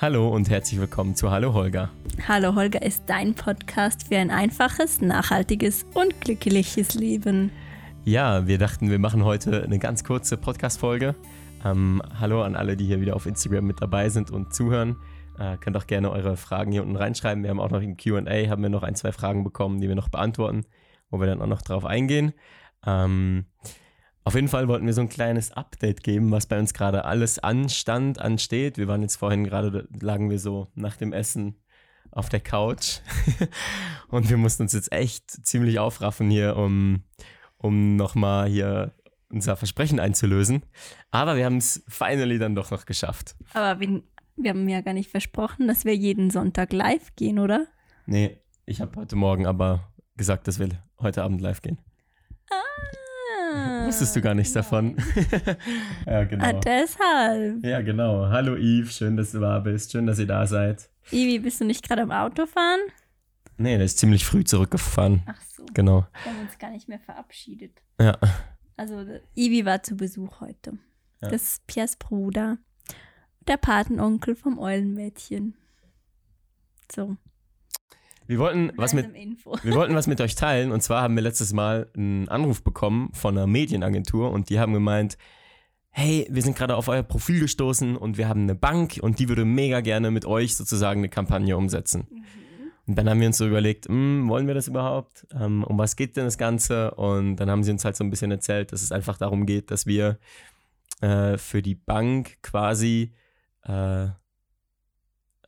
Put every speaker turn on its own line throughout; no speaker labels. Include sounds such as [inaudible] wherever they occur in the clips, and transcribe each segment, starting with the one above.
Hallo und herzlich willkommen zu Hallo Holger.
Hallo Holger ist dein Podcast für ein einfaches, nachhaltiges und glückliches Leben.
Ja, wir dachten, wir machen heute eine ganz kurze Podcast-Folge. Ähm, hallo an alle, die hier wieder auf Instagram mit dabei sind und zuhören. Äh, könnt auch gerne eure Fragen hier unten reinschreiben. Wir haben auch noch im QA haben wir noch ein, zwei Fragen bekommen, die wir noch beantworten, wo wir dann auch noch drauf eingehen. Ähm, auf jeden Fall wollten wir so ein kleines Update geben, was bei uns gerade alles anstand, ansteht. Wir waren jetzt vorhin gerade, lagen wir so nach dem Essen auf der Couch [laughs] und wir mussten uns jetzt echt ziemlich aufraffen hier, um, um nochmal hier unser Versprechen einzulösen. Aber wir haben es finally dann doch noch geschafft.
Aber wir, wir haben ja gar nicht versprochen, dass wir jeden Sonntag live gehen, oder?
Nee, ich habe heute Morgen aber gesagt, dass wir heute Abend live gehen.
Ah.
Wusstest du gar nichts davon? [laughs] ja, genau.
Ah, deshalb.
Ja, genau. Hallo Yves, schön, dass du da bist. Schön, dass ihr da seid.
Ivi, bist du nicht gerade am Autofahren?
Nee, der ist ziemlich früh zurückgefahren.
Ach so.
Genau.
Wir haben uns gar nicht mehr verabschiedet.
Ja.
Also, Ivi war zu Besuch heute.
Ja.
Das ist Piers Bruder. Der Patenonkel vom Eulenmädchen. So.
Wir wollten was mit, wir wollten was mit euch teilen. Und zwar haben wir letztes Mal einen Anruf bekommen von einer Medienagentur und die haben gemeint, hey, wir sind gerade auf euer Profil gestoßen und wir haben eine Bank und die würde mega gerne mit euch sozusagen eine Kampagne umsetzen. Und dann haben wir uns so überlegt, hm, wollen wir das überhaupt? Ähm, um was geht denn das Ganze? Und dann haben sie uns halt so ein bisschen erzählt, dass es einfach darum geht, dass wir äh, für die Bank quasi äh,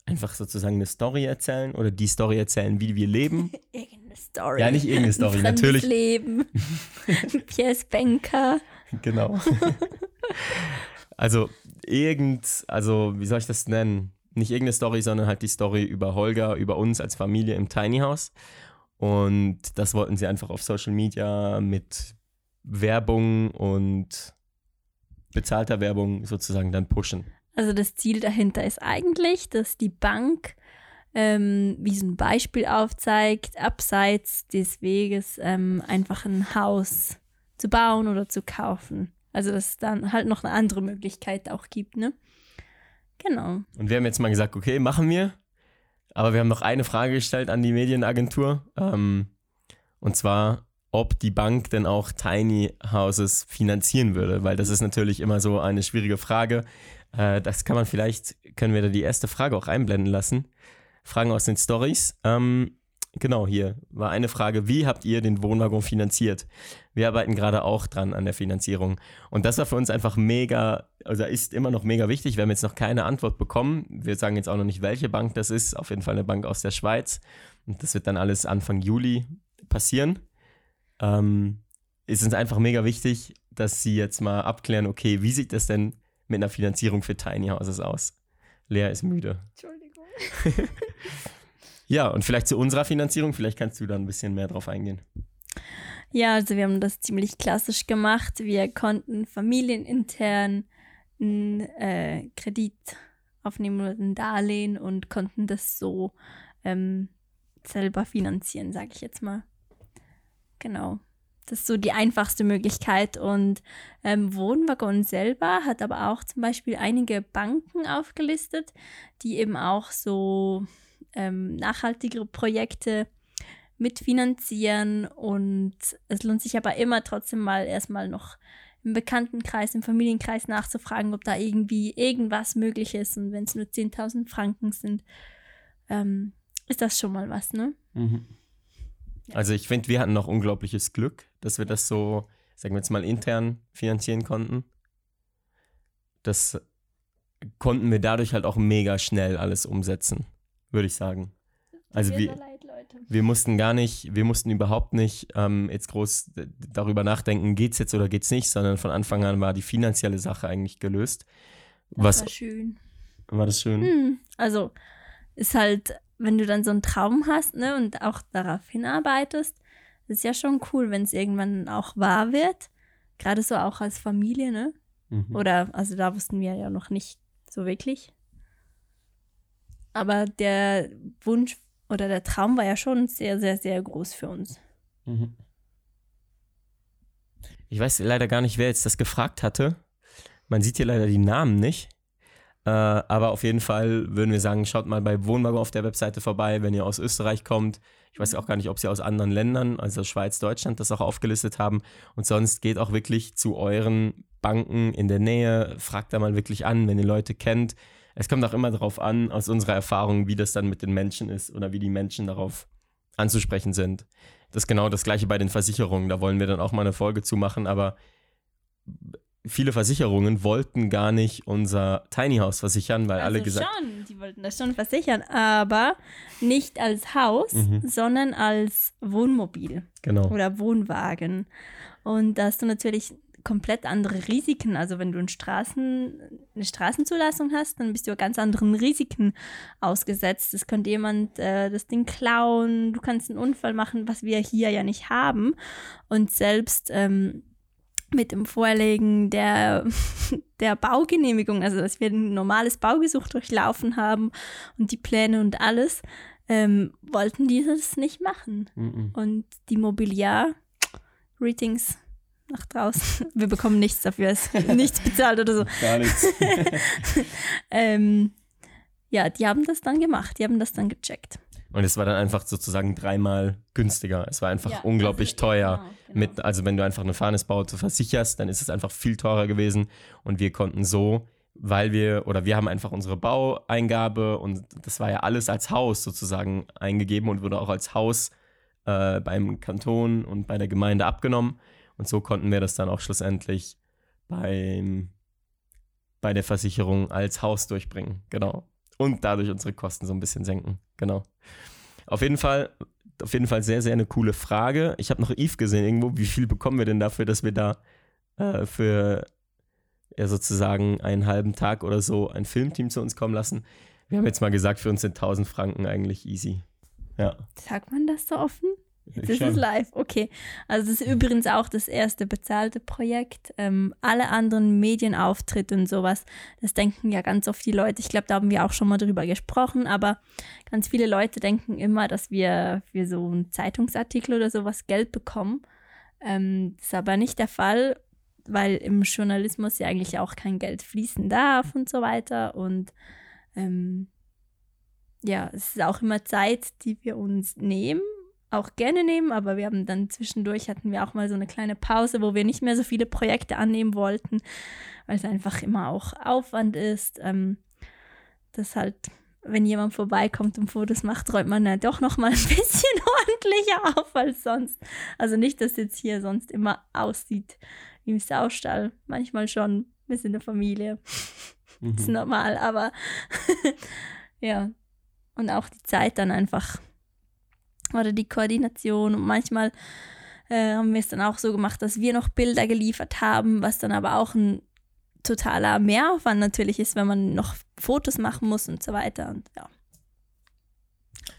einfach sozusagen eine Story erzählen oder die Story erzählen, wie wir leben. [laughs]
Irgendeine Story.
Ja, nicht irgendeine Story,
Ein
natürlich.
Leben. [laughs] Piers Banker.
Genau. [laughs] also irgend, also wie soll ich das nennen? Nicht irgendeine Story, sondern halt die Story über Holger, über uns als Familie im Tiny House. Und das wollten sie einfach auf Social Media mit Werbung und bezahlter Werbung sozusagen dann pushen.
Also das Ziel dahinter ist eigentlich, dass die Bank ähm, wie so ein Beispiel aufzeigt, abseits des Weges ähm, einfach ein Haus zu bauen oder zu kaufen. Also dass es dann halt noch eine andere Möglichkeit auch gibt, ne? Genau.
Und wir haben jetzt mal gesagt, okay, machen wir. Aber wir haben noch eine Frage gestellt an die Medienagentur. Ähm, und zwar, ob die Bank denn auch Tiny Houses finanzieren würde. Weil das ist natürlich immer so eine schwierige Frage. Äh, das kann man vielleicht, können wir da die erste Frage auch einblenden lassen. Fragen aus den Stories. Ähm, genau, hier war eine Frage, wie habt ihr den Wohnwagen finanziert? Wir arbeiten gerade auch dran an der Finanzierung. Und das war für uns einfach mega, also ist immer noch mega wichtig. Wir haben jetzt noch keine Antwort bekommen. Wir sagen jetzt auch noch nicht, welche Bank das ist. Auf jeden Fall eine Bank aus der Schweiz. Und das wird dann alles Anfang Juli passieren. Ähm, ist uns einfach mega wichtig, dass sie jetzt mal abklären, okay, wie sieht das denn mit einer Finanzierung für Tiny Houses aus? Lea ist müde.
Entschuldigung. [laughs]
Ja, und vielleicht zu unserer Finanzierung, vielleicht kannst du da ein bisschen mehr drauf eingehen.
Ja, also wir haben das ziemlich klassisch gemacht. Wir konnten familienintern einen äh, Kredit aufnehmen oder ein Darlehen und konnten das so ähm, selber finanzieren, sage ich jetzt mal. Genau. Das ist so die einfachste Möglichkeit. Und ähm, Wohnwaggon selber hat aber auch zum Beispiel einige Banken aufgelistet, die eben auch so ähm, nachhaltigere Projekte mitfinanzieren und es lohnt sich aber immer trotzdem mal erstmal noch im Bekanntenkreis, im Familienkreis nachzufragen, ob da irgendwie irgendwas möglich ist und wenn es nur 10.000 Franken sind, ähm, ist das schon mal was, ne?
Also ich finde, wir hatten noch unglaubliches Glück, dass wir das so, sagen wir jetzt mal, intern finanzieren konnten. Das konnten wir dadurch halt auch mega schnell alles umsetzen, würde ich sagen. Also wir,
leid,
wir mussten gar nicht, wir mussten überhaupt nicht ähm, jetzt groß darüber nachdenken, geht's jetzt oder geht's nicht, sondern von Anfang an war die finanzielle Sache eigentlich gelöst.
Das
Was
war schön.
war das schön?
Hm, also ist halt, wenn du dann so einen Traum hast, ne, und auch darauf hinarbeitest, ist ja schon cool, wenn es irgendwann auch wahr wird. Gerade so auch als Familie, ne?
Mhm.
Oder, also da wussten wir ja noch nicht so wirklich. Aber der Wunsch oder der Traum war ja schon sehr, sehr, sehr groß für uns.
Mhm. Ich weiß leider gar nicht, wer jetzt das gefragt hatte. Man sieht hier leider die Namen nicht. Äh, aber auf jeden Fall würden wir sagen, schaut mal bei Wohnwagen auf der Webseite vorbei, wenn ihr aus Österreich kommt. Ich weiß auch gar nicht, ob sie aus anderen Ländern, also Schweiz, Deutschland, das auch aufgelistet haben. Und sonst geht auch wirklich zu euren Banken in der Nähe, fragt da mal wirklich an, wenn ihr Leute kennt. Es kommt auch immer darauf an, aus unserer Erfahrung, wie das dann mit den Menschen ist oder wie die Menschen darauf anzusprechen sind. Das ist genau das gleiche bei den Versicherungen. Da wollen wir dann auch mal eine Folge zu machen, aber viele Versicherungen wollten gar nicht unser Tiny House versichern, weil
also
alle gesagt
schon, die wollten das schon versichern, aber nicht als Haus,
Mhm.
sondern als Wohnmobil
genau.
oder Wohnwagen. Und da hast du natürlich komplett andere Risiken. Also wenn du einen Straßen, eine Straßenzulassung hast, dann bist du ja ganz anderen Risiken ausgesetzt. Es könnte jemand äh, das Ding klauen, du kannst einen Unfall machen, was wir hier ja nicht haben. Und selbst ähm, mit dem Vorlegen der, [laughs] der Baugenehmigung, also dass wir ein normales Baugesuch durchlaufen haben und die Pläne und alles, ähm, wollten die das nicht machen.
Mhm.
Und die Mobiliar-Ratings nach draußen. [laughs] Wir bekommen nichts dafür, es ist [laughs] nichts bezahlt oder so.
Gar nichts.
Ähm, ja, die haben das dann gemacht, die haben das dann gecheckt.
Und es war dann einfach sozusagen dreimal günstiger. Es war einfach
Ja,
unglaublich
also,
teuer.
genau, genau.
Mit, also wenn du einfach eine Fahrnesbaute versicherst, dann ist es einfach viel teurer gewesen. Und wir konnten so, weil wir, oder wir haben einfach unsere Baueingabe und das war ja alles als Haus sozusagen eingegeben und wurde auch als Haus äh, beim Kanton und bei der Gemeinde abgenommen. Und so konnten wir das dann auch schlussendlich beim, bei der Versicherung als Haus durchbringen. Genau. Und dadurch unsere Kosten so ein bisschen senken. Genau. Auf jeden Fall, auf jeden Fall sehr, sehr eine coole Frage. Ich habe noch Eve gesehen irgendwo. Wie viel bekommen wir denn dafür, dass wir da äh, für ja, sozusagen einen halben Tag oder so ein Filmteam zu uns kommen lassen? Wir haben jetzt mal gesagt, für uns sind 1000 Franken eigentlich easy. Ja.
Sagt man das so offen? Das ist live, okay. Also das ist übrigens auch das erste bezahlte Projekt. Ähm, alle anderen Medienauftritte und sowas, das denken ja ganz oft die Leute. Ich glaube, da haben wir auch schon mal drüber gesprochen, aber ganz viele Leute denken immer, dass wir für so einen Zeitungsartikel oder sowas Geld bekommen. Ähm, das ist aber nicht der Fall, weil im Journalismus ja eigentlich auch kein Geld fließen darf und so weiter. Und ähm, ja, es ist auch immer Zeit, die wir uns nehmen auch gerne nehmen, aber wir haben dann zwischendurch hatten wir auch mal so eine kleine Pause, wo wir nicht mehr so viele Projekte annehmen wollten, weil es einfach immer auch Aufwand ist. Ähm, das halt, wenn jemand vorbeikommt und Fotos macht, räumt man ja doch noch mal ein [laughs] bisschen ordentlicher auf als sonst. Also nicht, dass jetzt hier sonst immer aussieht wie im Saustall. Manchmal schon. Wir sind eine Familie. Das ist
Mhm.
normal, aber [laughs] ja. Und auch die Zeit dann einfach. Oder die Koordination. Und manchmal äh, haben wir es dann auch so gemacht, dass wir noch Bilder geliefert haben, was dann aber auch ein totaler Mehraufwand natürlich ist, wenn man noch Fotos machen muss und so weiter. Und ja.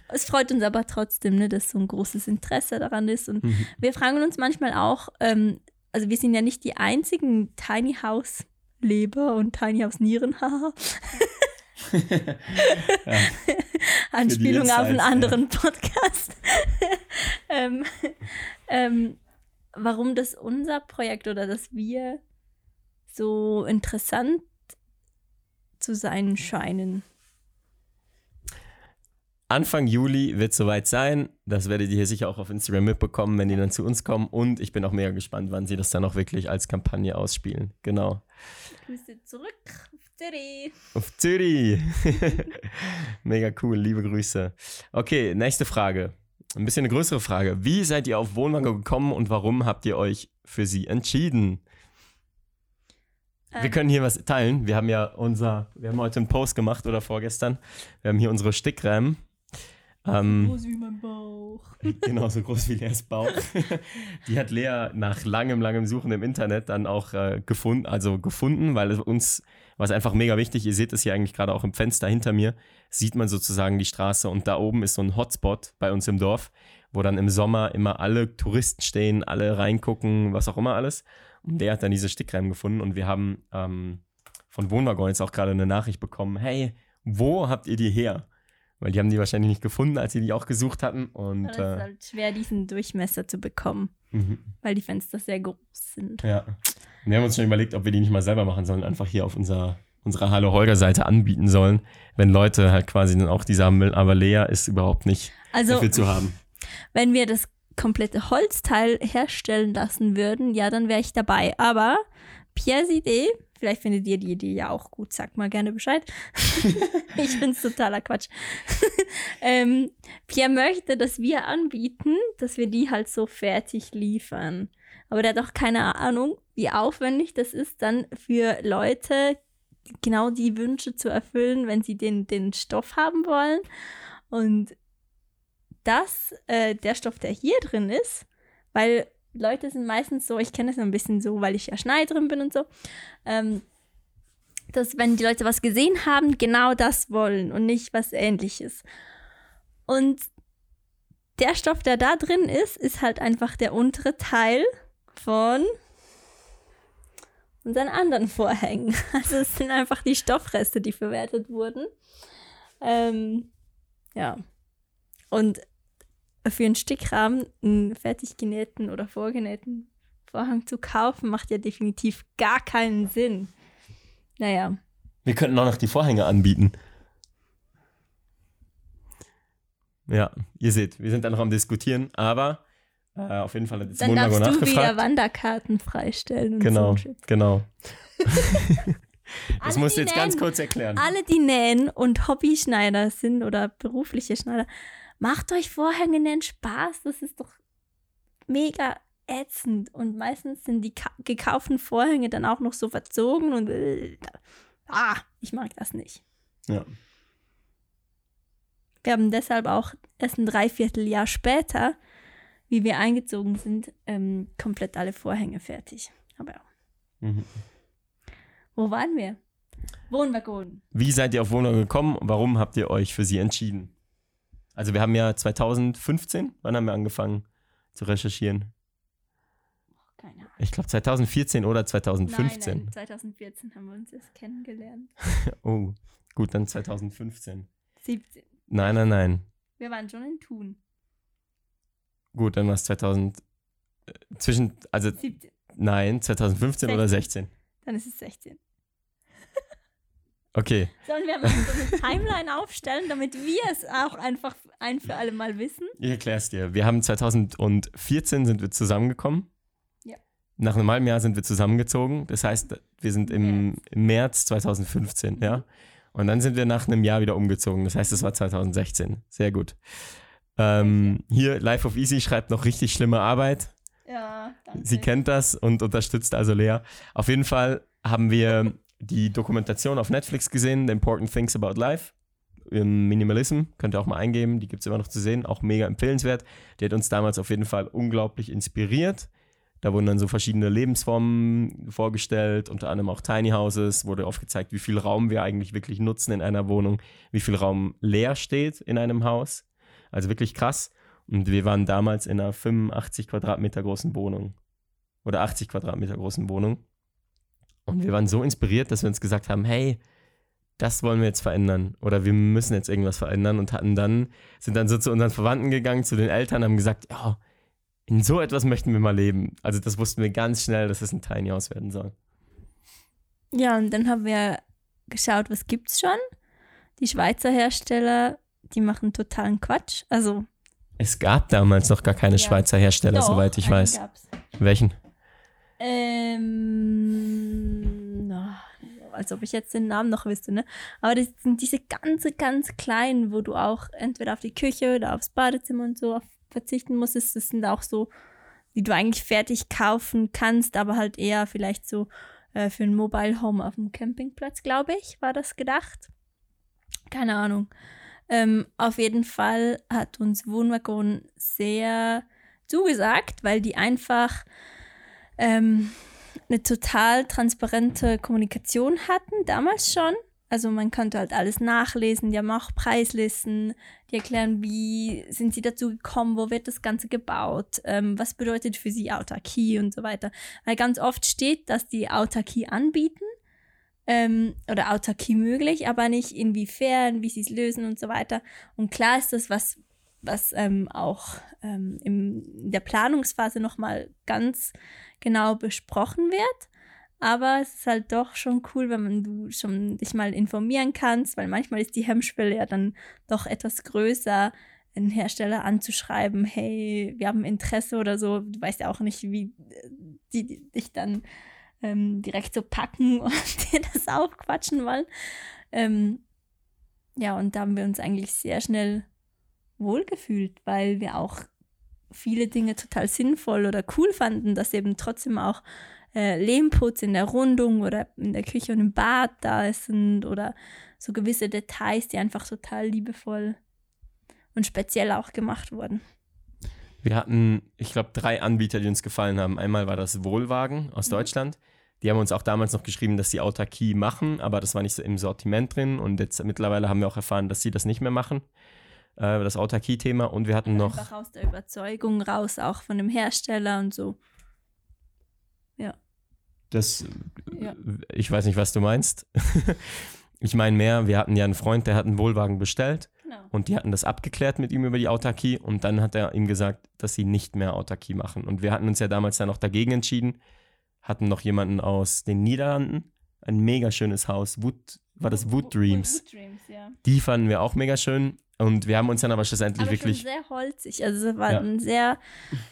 Es freut uns aber trotzdem, ne, dass so ein großes Interesse daran ist. Und
Mhm.
wir fragen uns manchmal auch, ähm, also wir sind ja nicht die einzigen Tiny House Leber und Tiny House Nieren, haha. [laughs]
ja. [laughs]
Anspielung auf einen
Insights, ja.
anderen Podcast. [laughs] ähm, ähm, warum das unser Projekt oder dass wir so interessant zu sein scheinen.
Anfang Juli wird soweit sein. Das werdet ihr hier sicher auch auf Instagram mitbekommen, wenn die dann zu uns kommen. Und ich bin auch mega gespannt, wann sie das dann auch wirklich als Kampagne ausspielen. Genau.
Grüße zurück Zürich.
Auf Zürich. [laughs] mega cool, liebe Grüße. Okay, nächste Frage. Ein bisschen eine größere Frage. Wie seid ihr auf Wohnwagen gekommen und warum habt ihr euch für sie entschieden? Wir
Ähm,
können hier was teilen. Wir haben ja unser, wir haben heute einen Post gemacht oder vorgestern. Wir haben hier unsere Stickrämen. Ähm,
Groß wie mein Bauch. [laughs]
genau, so groß wie Leas Bauch. [laughs] Die hat Lea nach langem, langem Suchen im Internet dann auch äh, gefunden, also gefunden, weil es uns war es einfach mega wichtig. Ihr seht es hier eigentlich gerade auch im Fenster hinter mir, sieht man sozusagen die Straße und da oben ist so ein Hotspot bei uns im Dorf, wo dann im Sommer immer alle Touristen stehen, alle reingucken, was auch immer alles. Und der hat dann diese Stickreimen gefunden und wir haben ähm, von Wohnwaggon jetzt auch gerade eine Nachricht bekommen, hey, wo habt ihr die her? Weil die haben die wahrscheinlich nicht gefunden, als sie die auch gesucht hatten. Und
Es ist
äh,
halt schwer, diesen Durchmesser zu bekommen,
mhm.
weil die Fenster sehr groß sind.
ja. Wir haben uns schon überlegt, ob wir die nicht mal selber machen sollen, einfach hier auf unser unserer Hallo Holger Seite anbieten sollen, wenn Leute halt quasi dann auch die sagen, aber Lea ist überhaupt nicht
Also,
dafür zu haben.
wenn wir das komplette Holzteil herstellen lassen würden, ja, dann wäre ich dabei. Aber Pierres Idee, vielleicht findet ihr die Idee ja auch gut, sagt mal gerne Bescheid. [laughs] ich finde es totaler Quatsch. [laughs] ähm, Pierre möchte, dass wir anbieten, dass wir die halt so fertig liefern. Aber der hat auch keine Ahnung, wie aufwendig das ist, dann für Leute genau die Wünsche zu erfüllen, wenn sie den, den Stoff haben wollen. Und das, äh, der Stoff, der hier drin ist, weil Leute sind meistens so, ich kenne das ein bisschen so, weil ich ja Schneiderin bin und so, ähm, dass wenn die Leute was gesehen haben, genau das wollen und nicht was ähnliches. Und der Stoff, der da drin ist, ist halt einfach der untere Teil von unseren anderen Vorhängen. [laughs] Also es sind einfach die Stoffreste, die verwertet wurden. Ähm, ja. Und für einen Stickrahmen einen fertig genähten oder vorgenähten Vorhang zu kaufen, macht ja definitiv gar keinen Sinn. Naja.
Wir könnten auch noch die Vorhänge anbieten. Ja, ihr seht, wir sind da noch am Diskutieren, aber äh, auf jeden Fall hat jetzt
Dann
Monaco
darfst du wieder. Wanderkarten freistellen und
Genau,
so.
Genau. [laughs] das
Alle,
musst du jetzt ganz
nähen-
kurz erklären.
Alle, die nähen und Hobbyschneider sind oder berufliche Schneider, macht euch Vorhänge nähen Spaß. Das ist doch mega ätzend. Und meistens sind die ka- gekauften Vorhänge dann auch noch so verzogen und äh, ah, ich mag das nicht.
Ja.
Wir haben deshalb auch erst ein Dreivierteljahr später, wie wir eingezogen sind, ähm, komplett alle Vorhänge fertig. Aber ja.
Mhm.
Wo waren wir? Wohnwagon.
Wie seid ihr auf Wohnung gekommen und warum habt ihr euch für sie entschieden? Also wir haben ja 2015, wann haben wir angefangen zu recherchieren?
Keine Ahnung.
Ich glaube 2014 oder 2015.
Nein, nein, 2014 haben wir uns erst kennengelernt. [laughs]
Oh, gut, dann 2015.
17.
Nein, nein, nein.
Wir waren schon in Thun.
Gut, dann war es 2000. äh, Zwischen, also
17.
nein, 2015 oder 16.
Dann ist es 16.
Okay,
Sollen wir mal so eine Timeline aufstellen, damit wir es auch einfach ein für alle Mal wissen?
ich erklär's dir. Wir haben 2014 sind wir zusammengekommen.
Ja.
Nach einem halben Jahr sind wir zusammengezogen. Das heißt, wir sind im, im März 2015, ja. Und dann sind wir nach einem Jahr wieder umgezogen. Das heißt, es war 2016. Sehr gut. Ähm, hier, Life of Easy schreibt noch richtig schlimme Arbeit.
Ja, danke.
Sie kennt das und unterstützt also Lea. Auf jeden Fall haben wir die Dokumentation auf Netflix gesehen, The Important Things About Life. Im Minimalism, könnt ihr auch mal eingeben, die gibt es immer noch zu sehen, auch mega empfehlenswert. Die hat uns damals auf jeden Fall unglaublich inspiriert. Da wurden dann so verschiedene Lebensformen vorgestellt, unter anderem auch Tiny Houses, wurde aufgezeigt, wie viel Raum wir eigentlich wirklich nutzen in einer Wohnung, wie viel Raum leer steht in einem Haus. Also wirklich krass. Und wir waren damals in einer 85 Quadratmeter großen Wohnung. Oder 80 Quadratmeter großen Wohnung. Und wir waren so inspiriert, dass wir uns gesagt haben, hey, das wollen wir jetzt verändern. Oder wir müssen jetzt irgendwas verändern und hatten dann, sind dann so zu unseren Verwandten gegangen, zu den Eltern, haben gesagt, ja, in so etwas möchten wir mal leben. Also das wussten wir ganz schnell, dass es ein Tiny House werden soll.
Ja, und dann haben wir geschaut, was gibt's schon. Die Schweizer Hersteller, die machen totalen Quatsch. Also,
Es gab damals noch gar keine
Ja.
Schweizer Hersteller,
doch,
soweit ich weiß.
gab's.
Welchen?
Ähm, als ob ich jetzt den Namen noch wüsste, ne? Aber das sind diese ganz, ganz kleinen, wo du auch entweder auf die Küche oder aufs Badezimmer und so verzichten musstest. Das sind auch so, die du eigentlich fertig kaufen kannst, aber halt eher vielleicht so äh, für ein Mobile Home auf dem Campingplatz, glaube ich, war das gedacht. Keine Ahnung. Ähm, auf jeden Fall hat uns Wohnwagon sehr zugesagt, weil die einfach ähm, eine total transparente Kommunikation hatten, damals schon. Also man konnte halt alles nachlesen, die haben auch Preislisten, die erklären, wie sind sie dazu gekommen, wo wird das Ganze gebaut, ähm, was bedeutet für sie Autarkie und so weiter. Weil ganz oft steht, dass die Autarkie anbieten ähm, oder Autarkie möglich, aber nicht inwiefern, wie sie es lösen und so weiter. Und klar ist das, was, was ähm, auch ähm, in der Planungsphase nochmal ganz genau besprochen wird. Aber es ist halt doch schon cool, wenn man du schon dich mal informieren kannst, weil manchmal ist die Hemmschwelle ja dann doch etwas größer, einen Hersteller anzuschreiben, hey, wir haben Interesse oder so. Du weißt ja auch nicht, wie die, die dich dann ähm, direkt so packen [laughs] und dir das aufquatschen wollen. Ähm, ja, und da haben wir uns eigentlich sehr schnell wohlgefühlt, weil wir auch viele Dinge total sinnvoll oder cool fanden, dass eben trotzdem auch äh, Lehmputz in der Rundung oder in der Küche und im Bad da sind oder so gewisse Details, die einfach total liebevoll und speziell auch gemacht wurden.
Wir hatten, ich glaube, drei Anbieter, die uns gefallen haben. Einmal war das Wohlwagen aus mhm. Deutschland. Die haben uns auch damals noch geschrieben, dass sie Autarkie machen, aber das war nicht so im Sortiment drin. Und jetzt mittlerweile haben wir auch erfahren, dass sie das nicht mehr machen, äh, das Autarkie-Thema. Und wir hatten noch.
Einfach aus der Überzeugung raus, auch von dem Hersteller und so. Ja.
Das, ja. ich weiß nicht, was du meinst. [laughs] ich meine mehr, wir hatten ja einen Freund, der hat einen Wohlwagen bestellt genau. und die hatten das abgeklärt mit ihm über die Autarkie und dann hat er ihm gesagt, dass sie nicht mehr Autarkie machen. Und wir hatten uns ja damals dann auch dagegen entschieden, hatten noch jemanden aus den Niederlanden, ein mega schönes Haus, Wood, war das Wood Dreams. Wood Dreams ja. Die fanden wir auch mega schön und wir haben uns dann aber schlussendlich
aber
wirklich.
Schon sehr holzig, also es waren ja. sehr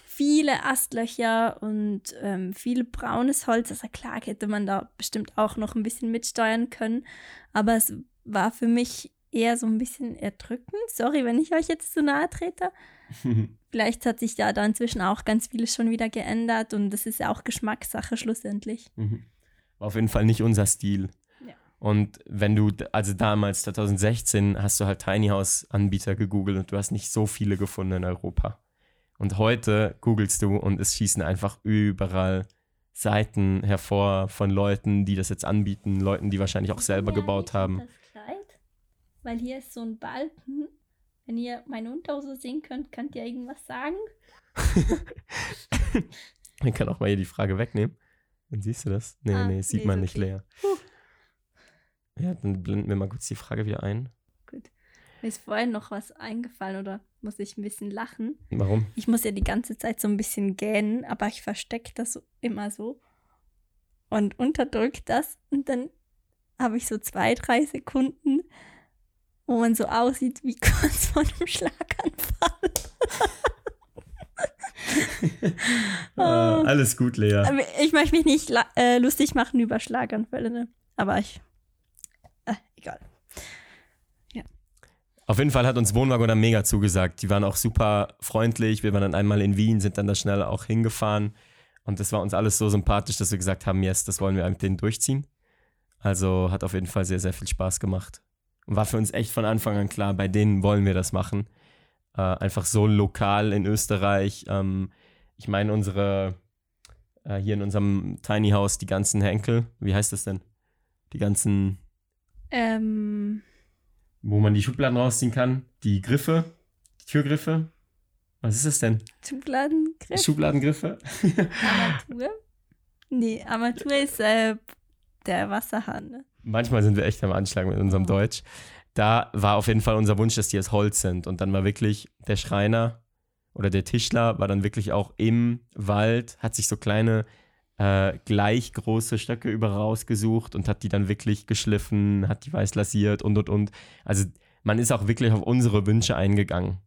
viele Astlöcher und ähm, viel braunes Holz. Also klar hätte man da bestimmt auch noch ein bisschen mitsteuern können, aber es war für mich eher so ein bisschen erdrückend. Sorry, wenn ich euch jetzt zu nahe trete. [laughs] Vielleicht hat sich da, da inzwischen auch ganz vieles schon wieder geändert und das ist ja auch Geschmackssache schlussendlich.
Mhm. War auf jeden Fall nicht unser Stil. Ja. Und wenn du, also damals, 2016, hast du halt Tiny House Anbieter gegoogelt und du hast nicht so viele gefunden in Europa. Und heute googelst du und es schießen einfach überall Seiten hervor von Leuten, die das jetzt anbieten, Leuten, die wahrscheinlich auch selber gebaut haben. Das Kleid,
weil hier ist so ein Balken. Wenn ihr meine Unterhose sehen könnt, könnt ihr irgendwas sagen? [laughs]
Man kann auch mal hier die Frage wegnehmen. Dann siehst du das? Nee, ah, nee, sieht nee, man okay. nicht leer. Puh. Ja, dann blenden wir mal kurz die Frage wieder ein.
Mir ist vorhin noch was eingefallen oder muss ich ein bisschen lachen.
Warum?
Ich muss ja die ganze Zeit so ein bisschen gähnen, aber ich verstecke das immer so und unterdrücke das und dann habe ich so zwei, drei Sekunden, wo man so aussieht wie [laughs] kurz vor einem Schlaganfall.
ah, [laughs] alles gut, Lea.
Ich möchte mich nicht äh, lustig machen über Schlaganfälle, ne? aber ich. Äh, egal.
Auf jeden Fall hat uns Wohnwagon mega zugesagt. Die waren auch super freundlich. Wir waren dann einmal in Wien, sind dann da schnell auch hingefahren. Und das war uns alles so sympathisch, dass wir gesagt haben, yes, das wollen wir mit denen durchziehen. Also hat auf jeden Fall sehr, sehr viel Spaß gemacht. Und war für uns echt von Anfang an klar, bei denen wollen wir das machen. Äh, einfach so lokal in Österreich. Ähm, ich meine, unsere, äh, hier in unserem Tiny House, die ganzen Henkel, wie heißt das denn? Die ganzen.
Ähm
wo man die Schubladen rausziehen kann. Die Griffe, die Türgriffe. Was ist das denn?
Schubladengriff.
Schubladengriffe.
Armatur? Nee, Armatur ist äh, der Wasserhahn. Ne?
Manchmal sind wir echt am Anschlag mit unserem. Deutsch. Da war auf jeden Fall unser Wunsch, dass die aus Holz sind. Und dann war wirklich der Schreiner oder der Tischler war dann wirklich auch im Wald, hat sich so kleine äh, gleich große Stöcke über rausgesucht und hat die dann wirklich geschliffen, hat die weiß lasiert und und und. Also man ist auch wirklich auf unsere Wünsche eingegangen.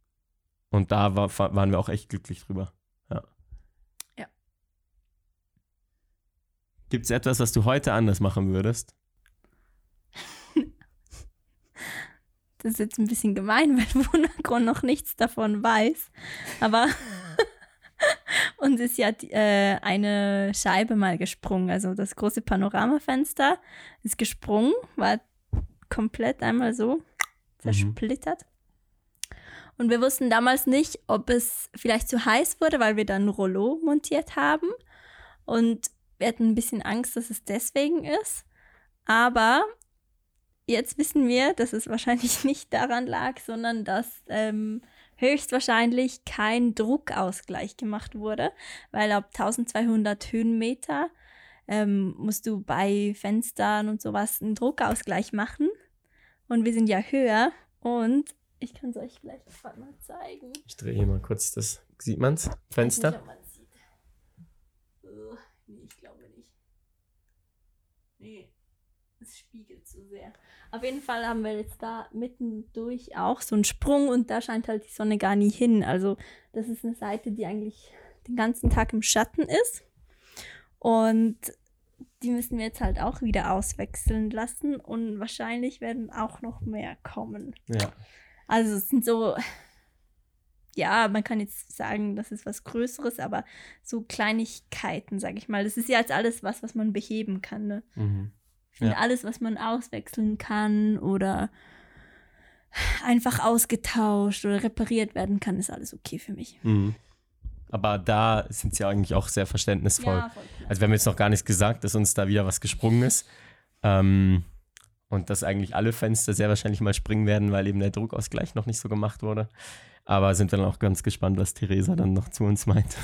Und da war, waren wir auch echt glücklich drüber. Ja.
ja.
Gibt es etwas, was du heute anders machen würdest?
Das ist jetzt ein bisschen gemein, [laughs] weil Wundergrund noch nichts davon weiß. Aber [laughs] uns ist ja äh, eine Scheibe mal gesprungen. Also das große Panoramafenster ist gesprungen, war komplett einmal so zersplittert. Mhm. Und wir wussten damals nicht, ob es vielleicht zu heiß wurde, weil wir dann Rollo montiert haben. Und wir hatten ein bisschen Angst, dass es deswegen ist. Aber jetzt wissen wir, dass es wahrscheinlich [laughs] nicht daran lag, sondern dass ähm, höchstwahrscheinlich kein Druckausgleich gemacht wurde, weil ab 1200 Höhenmeter ähm, musst du bei Fenstern und sowas einen Druckausgleich machen. Und wir sind ja höher und ich kann es euch vielleicht mal zeigen.
Ich drehe hier mal kurz das. Sieht man es? Fenster?
Ich nicht, ob man's sieht. Uh, nee, ich glaube nicht. Nee, es spiegelt zu sehr. Auf jeden Fall haben wir jetzt da mittendurch auch so einen Sprung und da scheint halt die Sonne gar nie hin. Also das ist eine Seite, die eigentlich den ganzen Tag im Schatten ist. Und die müssen wir jetzt halt auch wieder auswechseln lassen und wahrscheinlich werden auch noch mehr kommen.
Ja.
Also es sind so, ja, man kann jetzt sagen, das ist was Größeres, aber so Kleinigkeiten, sag ich mal. Das ist ja jetzt alles was, was man beheben kann. Ne?
Mhm.
Ich finde
Ja.
alles, was man auswechseln kann oder einfach ausgetauscht oder repariert werden kann, ist alles okay für mich.
Mhm. Aber da sind sie eigentlich auch sehr verständnisvoll.
voll klar.
Also wir haben jetzt noch gar nichts gesagt, dass uns da wieder was gesprungen ist. Ähm, und dass eigentlich alle Fenster sehr wahrscheinlich mal springen werden, weil eben der Druckausgleich noch nicht so gemacht wurde. Aber sind wir dann auch ganz gespannt, was Theresa dann noch zu uns meint.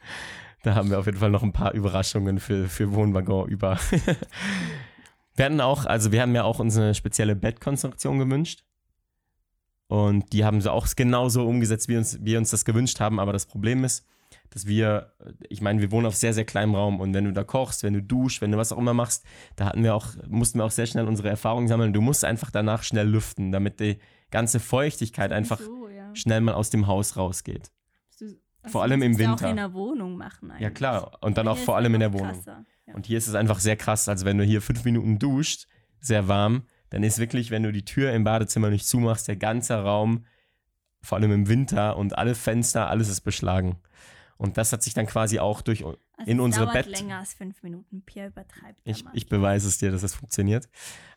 [laughs] da haben wir auf jeden Fall noch ein paar Überraschungen für, für Wohnwaggon über. [laughs] wir hatten auch, also wir haben ja auch unsere spezielle Bettkonstruktion gewünscht. Und die haben sie auch genauso umgesetzt, wie uns, wir uns das gewünscht haben. Aber das Problem ist, dass wir, ich meine, wir wohnen auf sehr, sehr kleinem Raum und wenn du da kochst, wenn du duschst, wenn du was auch immer machst, da hatten wir auch, mussten wir auch sehr schnell unsere Erfahrungen sammeln. Du musst einfach danach schnell lüften, damit die ganze Feuchtigkeit einfach
so, ja.
schnell mal aus dem Haus rausgeht.
Du- also
vor allem
das
im Winter.
auch in der Wohnung machen eigentlich.
Ja klar, und dann auch
Hier
vor
ist
allem in der Wohnung.
krasser, Ja.
Und hier ist es einfach sehr krass. Also wenn du hier fünf Minuten duscht, sehr warm, dann ist wirklich, wenn du die Tür im Badezimmer nicht zumachst, der ganze Raum, vor allem im Winter und alle Fenster, alles ist beschlagen. Und das hat sich dann quasi auch durch
Also
in
es
unsere Bett.
länger als fünf Minuten. Pierre übertreibt.
Ich, ich beweise es dir, dass das funktioniert.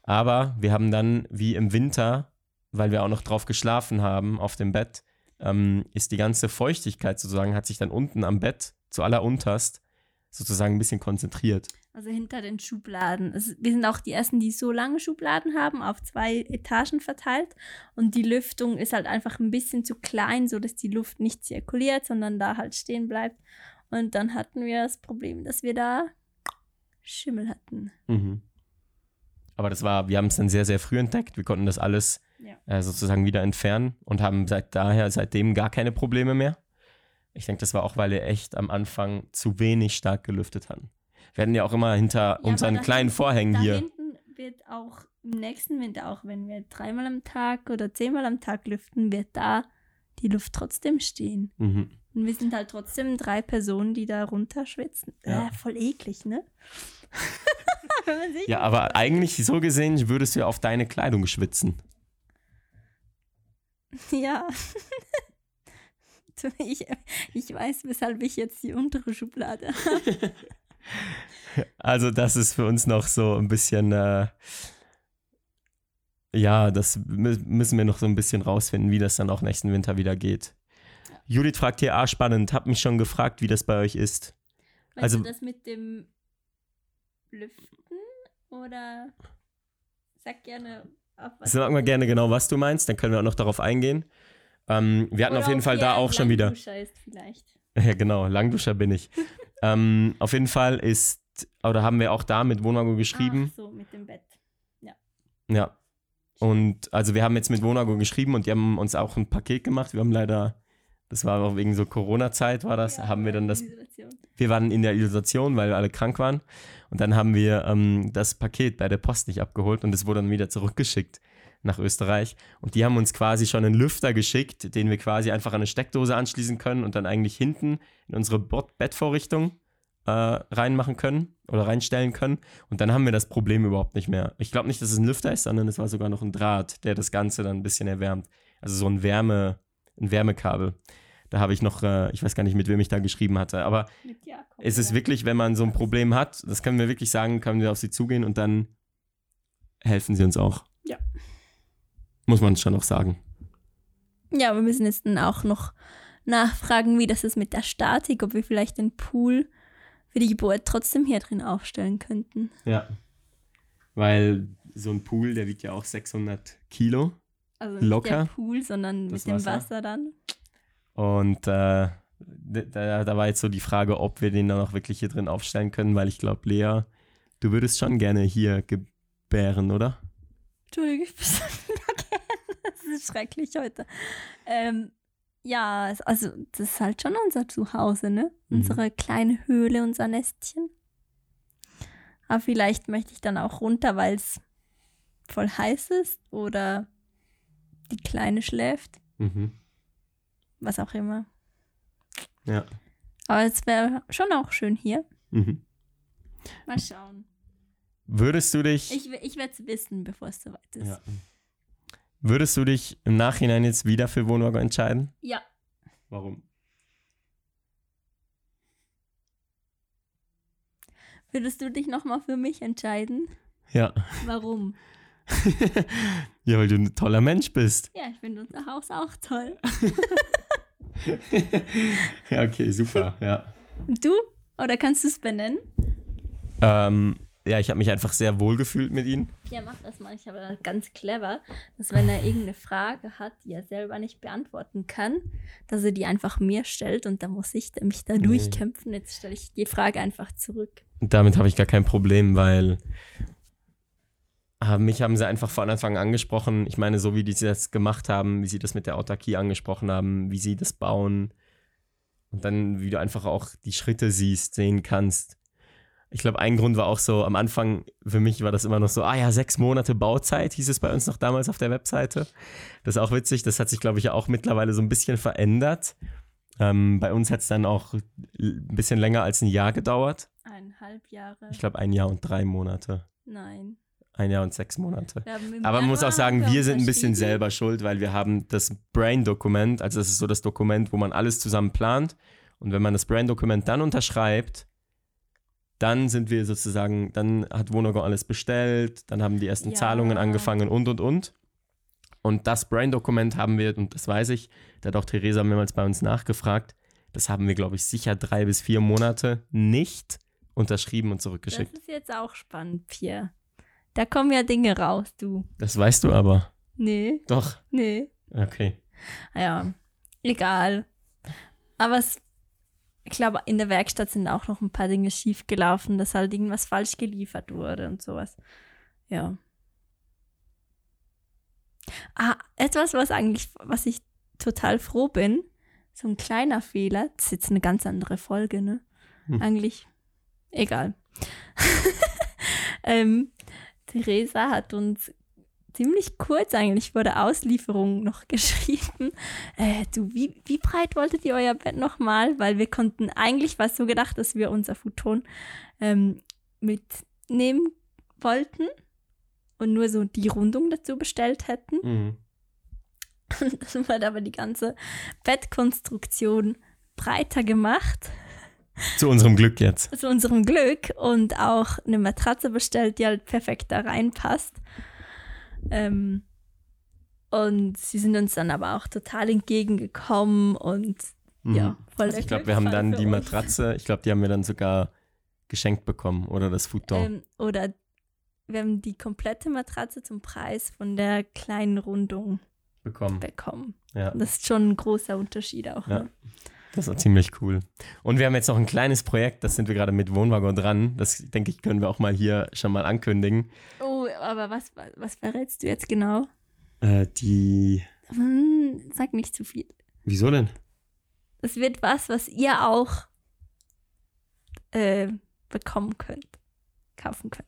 Aber wir haben dann, wie im Winter, weil wir auch noch drauf geschlafen haben auf dem Bett, ähm, ist die ganze Feuchtigkeit sozusagen, hat sich dann unten am Bett zu allerunterst sozusagen ein bisschen konzentriert.
Also hinter den Schubladen. Es, wir sind auch die ersten, die so lange Schubladen haben, auf zwei Etagen verteilt. Und die Lüftung ist halt einfach ein bisschen zu klein, sodass die Luft nicht zirkuliert, sondern da halt stehen bleibt. Und dann hatten wir das Problem, dass wir da Schimmel hatten.
Mhm. Aber das war, wir haben es dann sehr, sehr früh entdeckt. Wir konnten das alles
Ja.
äh, sozusagen wieder entfernen und haben seit daher, seitdem gar keine Probleme mehr. Ich denke, das war auch, weil wir echt am Anfang zu wenig stark gelüftet hatten. Wir hatten ja auch immer hinter
aber
unseren kleinen Vorhängen
Da
hier.
hinten wird auch im nächsten Winter, auch wenn wir dreimal am Tag oder zehnmal am Tag lüften, wird da die Luft trotzdem stehen.
Mhm.
Und wir sind halt trotzdem drei Personen, die da runterschwitzen.
Ja.
Äh, voll eklig, ne? [laughs]
Ja, aber eigentlich so gesehen würdest du ja auf deine Kleidung schwitzen.
Ja. [laughs] Du, [laughs] ich, ich weiß, weshalb ich jetzt die untere Schublade [laughs] habe.
Also das ist für uns noch so ein bisschen, äh, ja, das mü- müssen wir noch so ein bisschen rausfinden, wie das dann auch nächsten Winter wieder geht. Judith fragt hier, ah, spannend, hab mich schon gefragt, wie das bei euch ist.
Meinst
Also-
du das mit dem Lüften? Oder sag gerne auf was.
Sag mal gerne genau, was du meinst, dann können wir auch noch darauf eingehen. Ähm, wir hatten
Oder
auf jeden Fall da auch schon wieder.
Langduscher Ist vielleicht. [laughs]
Ja, genau, Langduscher bin ich. ähm, auf jeden Fall ist, oder haben wir auch da mit Wohnago geschrieben.
Ach so, mit dem Bett.
Ja. Und also wir haben jetzt mit Wohnago geschrieben und die haben uns auch ein Paket gemacht. Wir haben leider, das war auch wegen so Corona-Zeit war das,
Ja,
haben wir dann das, wir waren in der Isolation, weil wir alle krank waren. Und dann haben wir ähm, das Paket bei der Post nicht abgeholt und es wurde dann wieder zurückgeschickt nach Österreich. Und die haben uns quasi schon einen Lüfter geschickt, den wir quasi einfach an eine Steckdose anschließen können und dann eigentlich hinten in unsere Bettvorrichtung äh, reinmachen können oder reinstellen können. Und dann haben wir das Problem überhaupt nicht mehr. Ich glaube nicht, dass es ein Lüfter ist, sondern es war sogar noch ein Draht, der das Ganze dann ein bisschen erwärmt. Also so ein Wärme, ein Wärmekabel. Da habe ich noch, äh, ich weiß gar nicht, mit wem ich da geschrieben hatte. Aber
Jakob.
es ist wirklich, wenn man so ein Problem hat, das können wir wirklich sagen, können wir auf sie zugehen und dann helfen sie uns auch.
Ja.
Muss man schon noch sagen.
Ja, wir müssen jetzt dann auch noch nachfragen, wie das ist mit der Statik, ob wir vielleicht den Pool für die Geburt trotzdem hier drin aufstellen könnten.
Ja. Weil so ein Pool, der wiegt ja auch 600 Kilo.
Also nicht
Locker.
der Pool, sondern
Das
mit dem
Wasser.
Wasser dann.
Und äh, da, da war jetzt so die Frage, ob wir den dann auch wirklich hier drin aufstellen können, weil ich glaube, Lea, du würdest schon gerne hier gebären, oder?
Entschuldigung, [laughs] ich bin [laughs] ist schrecklich heute. Ähm, ja, also das ist halt schon unser Zuhause, ne?
Mhm.
Unsere kleine Höhle, unser Nestchen. Aber vielleicht möchte ich dann auch runter, weil es voll heiß ist oder die Kleine schläft,
Mhm.
was auch immer.
Ja.
Aber es wäre schon auch schön hier.
Mhm.
Mal schauen.
Würdest du dich.
Ich, ich werde es wissen, bevor es soweit ist.
ja. Würdest du dich im Nachhinein jetzt wieder für Wohnwagen entscheiden?
ja.
Warum?
Würdest du dich nochmal für mich entscheiden?
Ja.
Warum? [laughs]
ja, weil du ein toller Mensch bist.
Ja, ich finde unser Haus auch toll. [laughs]
ja, okay, super. Ja.
Und du? Oder kannst du es benennen?
Ähm, ja, ich habe mich einfach sehr wohl gefühlt mit ihnen.
Ja, macht das manchmal aber ganz clever, dass wenn er irgendeine Frage hat, die er selber nicht beantworten kann, dass er die einfach mir stellt und dann muss ich mich da
Nee.
durchkämpfen. Jetzt stelle ich die Frage einfach zurück.
Und damit habe ich gar kein Problem, weil äh, mich haben sie einfach von Anfang an angesprochen. Ich meine, so wie die das gemacht haben, wie sie das mit der Autarkie angesprochen haben, wie sie das bauen. Und dann, wie du einfach auch die Schritte siehst, sehen kannst. Ich glaube, ein Grund war auch so, am Anfang, für mich war das immer noch so, ah ja, sechs Monate Bauzeit, hieß es bei uns noch damals auf der Webseite. Das ist auch witzig, das hat sich, glaube ich, ja auch mittlerweile so ein bisschen verändert. Ähm, bei uns hat es dann auch ein bisschen länger als ein Jahr gedauert.
Eineinhalb Jahre.
Ich glaube, ein Jahr und drei Monate.
Nein.
Ein Jahr und sechs Monate. Aber man muss auch sagen, wir sind ein bisschen selber schuld, weil wir haben das Brain-Dokument, also das ist so das Dokument, wo man alles zusammen plant. Und wenn man das Brain-Dokument dann unterschreibt, dann sind wir sozusagen, dann hat Wonogo alles bestellt, dann haben die ersten
Ja.
Zahlungen angefangen und, und, und. Und das Brain-Dokument haben wir, und das weiß ich, da hat auch Theresa mehrmals bei uns nachgefragt, das haben wir, glaube ich, sicher drei bis vier Monate nicht unterschrieben und
Das
zurückgeschickt.
ist jetzt auch spannend, Pierre. Da kommen ja Dinge raus, du.
Das weißt du aber.
Nee,
Doch.
nee.
Okay.
Ja, egal. Aber es, ich glaube, in der Werkstatt sind auch noch ein paar Dinge schief gelaufen, dass halt irgendwas falsch geliefert wurde und sowas. Ja. Ah, etwas, was eigentlich, was ich total froh bin, so ein kleiner Fehler, das ist jetzt eine ganz andere Folge, ne?
Hm.
Eigentlich, egal. [laughs] ähm, Theresa hat uns ziemlich kurz eigentlich vor der Auslieferung noch geschrieben, äh, du, wie, wie breit wolltet ihr euer Bett nochmal? Weil wir konnten, eigentlich war es so gedacht, dass wir unser Futon ähm, mitnehmen wollten und nur so die Rundung dazu bestellt hätten.
Mhm.
Und [laughs] dann aber die ganze Bettkonstruktion breiter gemacht,
Zu unserem Glück jetzt.
zu unserem Glück, und auch eine Matratze bestellt, die halt perfekt da reinpasst. Ähm, und sie sind uns dann aber auch total entgegengekommen und
Mhm.
ja, voll
Also ich glaube, wir haben dann die. Matratze, ich glaube, die haben wir dann sogar geschenkt bekommen oder das Futon
Ähm, oder wir haben die komplette Matratze zum Preis von der kleinen Rundung
bekommen.
bekommen.
Ja,
Das ist schon ein großer Unterschied auch.
Ja.
Ne?
das war ziemlich cool. Und wir haben jetzt noch ein kleines Projekt, das sind wir gerade mit Wohnwagon dran. Das denke ich, können wir auch mal hier schon mal ankündigen.
Oh, aber was, was verrätst du jetzt genau?
Äh, die.
Hm, sag nicht zu viel.
Wieso denn?
Es wird was, was ihr auch äh, bekommen könnt, kaufen könnt.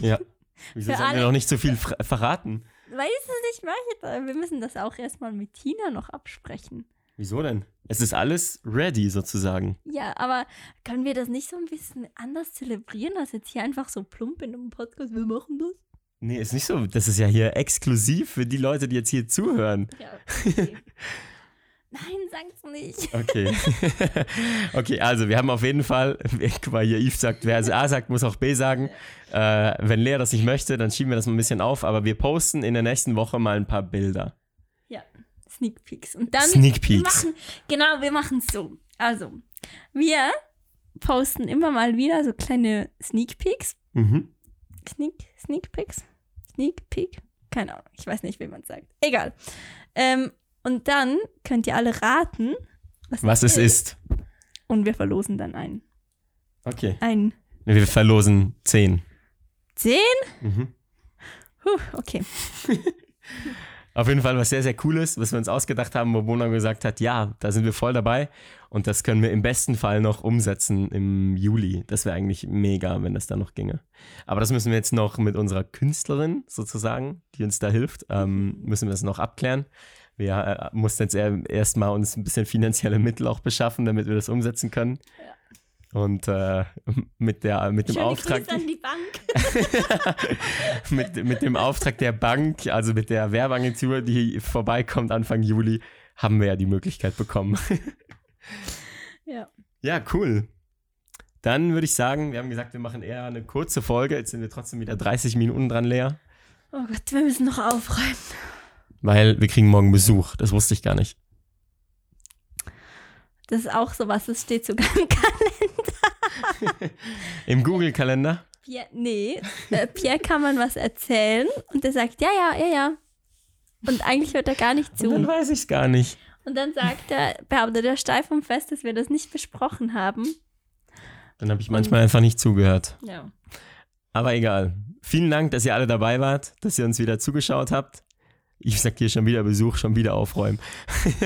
Ja. [laughs] Wieso sollen wir noch nicht so viel ver- verraten?
Weiß es nicht, möchte. Wir müssen das auch erstmal mit Tina noch absprechen.
Wieso denn? Es ist alles ready sozusagen.
Ja, aber können wir das nicht so ein bisschen anders zelebrieren, als jetzt hier einfach so plump in einem Podcast, wir machen das?
Nee, ist nicht so. Das ist ja hier exklusiv für die Leute, die jetzt hier zuhören.
Ja, okay. [laughs] Nein, sag's nicht.
Okay. [laughs] okay, also wir haben auf jeden Fall, [laughs] guck mal hier, Yves sagt, wer A sagt, muss auch B sagen. Äh, wenn Lea das nicht möchte, dann schieben wir das mal ein bisschen auf, aber wir posten in der nächsten Woche mal ein paar Bilder.
Ja, Sneak Peeks. Und dann
Sneak
Wir
Peeks.
machen, genau, wir machen es so. Also, wir posten immer mal wieder so kleine Sneak Peeks.
Mhm.
Sneak, Sneak Peeks? Sneak Peek? Keine Ahnung, ich weiß nicht, wie man sagt. Egal. Ähm, und dann könnt ihr alle raten, was,
Was es ist.
Und wir verlosen dann ein.
Okay.
Ein
Wir verlosen 10.
10?
Mhm.
Huh, okay. [laughs]
Auf jeden Fall was sehr, sehr Cooles, was wir uns ausgedacht haben, wo Bona gesagt hat, ja, da sind wir voll dabei und das können wir im besten Fall noch umsetzen im Juli. Das wäre eigentlich mega, wenn das dann noch ginge. Aber das müssen wir jetzt noch mit unserer Künstlerin sozusagen, die uns da hilft, ähm, müssen wir das noch abklären. Wir äh, mussten jetzt erstmal uns ein bisschen finanzielle Mittel auch beschaffen, damit wir das umsetzen können. Ja. Und äh, mit, der, mit dem
Schöne
Auftrag.
Grüße an die Bank. [laughs]
mit, mit dem Auftrag der Bank, also mit der Werbeagentur, die vorbeikommt Anfang Juli, haben wir ja die Möglichkeit bekommen. [laughs]
ja.
Ja, cool. Dann würde ich sagen, wir haben gesagt, wir machen eher eine kurze Folge. Jetzt sind wir trotzdem wieder 30 Minuten dran leer.
Oh Gott, wir müssen noch aufräumen.
Weil wir kriegen morgen Besuch. Das wusste ich gar nicht.
Das ist auch sowas, das steht sogar im Kalender. [laughs]
Im Google-Kalender?
Pierre, nee, äh, Pierre kann man was erzählen und der sagt, ja, ja, ja, ja. Und eigentlich hört er gar nicht zu.
Und dann weiß ich es gar nicht.
Und dann sagt er, behauptet er steif und fest, dass wir das nicht besprochen haben.
Dann habe ich manchmal und, einfach nicht zugehört.
Ja.
Aber egal. Vielen Dank, dass ihr alle dabei wart, dass ihr uns wieder zugeschaut habt. Ich sag hier schon wieder Besuch, schon wieder aufräumen.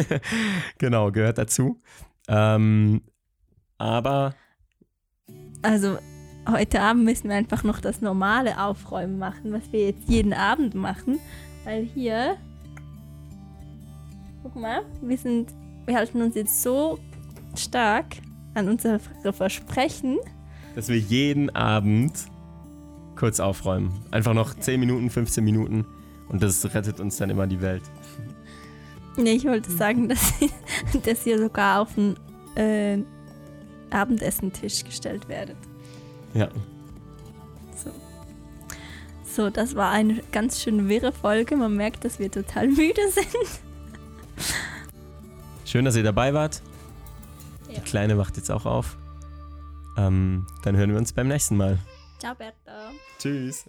[laughs] genau, gehört dazu. Ähm, aber.
Also, heute Abend müssen wir einfach noch das normale Aufräumen machen, was wir jetzt jeden Abend machen. Weil hier. Guck mal, wir sind. Wir halten uns jetzt so stark an unsere Versprechen.
Dass wir jeden Abend kurz aufräumen. Einfach noch ja. 10 Minuten, 15 Minuten. Und das rettet uns dann immer die Welt.
Nee, ich wollte sagen, dass, [laughs] dass ihr sogar auf den äh, Abendessentisch gestellt werdet.
Ja.
So. So, das war eine ganz schön wirre Folge. Man merkt, dass wir total müde sind.
Schön, dass ihr dabei wart. Ja. Die Kleine wacht jetzt auch auf. Ähm, dann hören wir uns beim nächsten Mal.
Ciao, Berta.
Tschüss.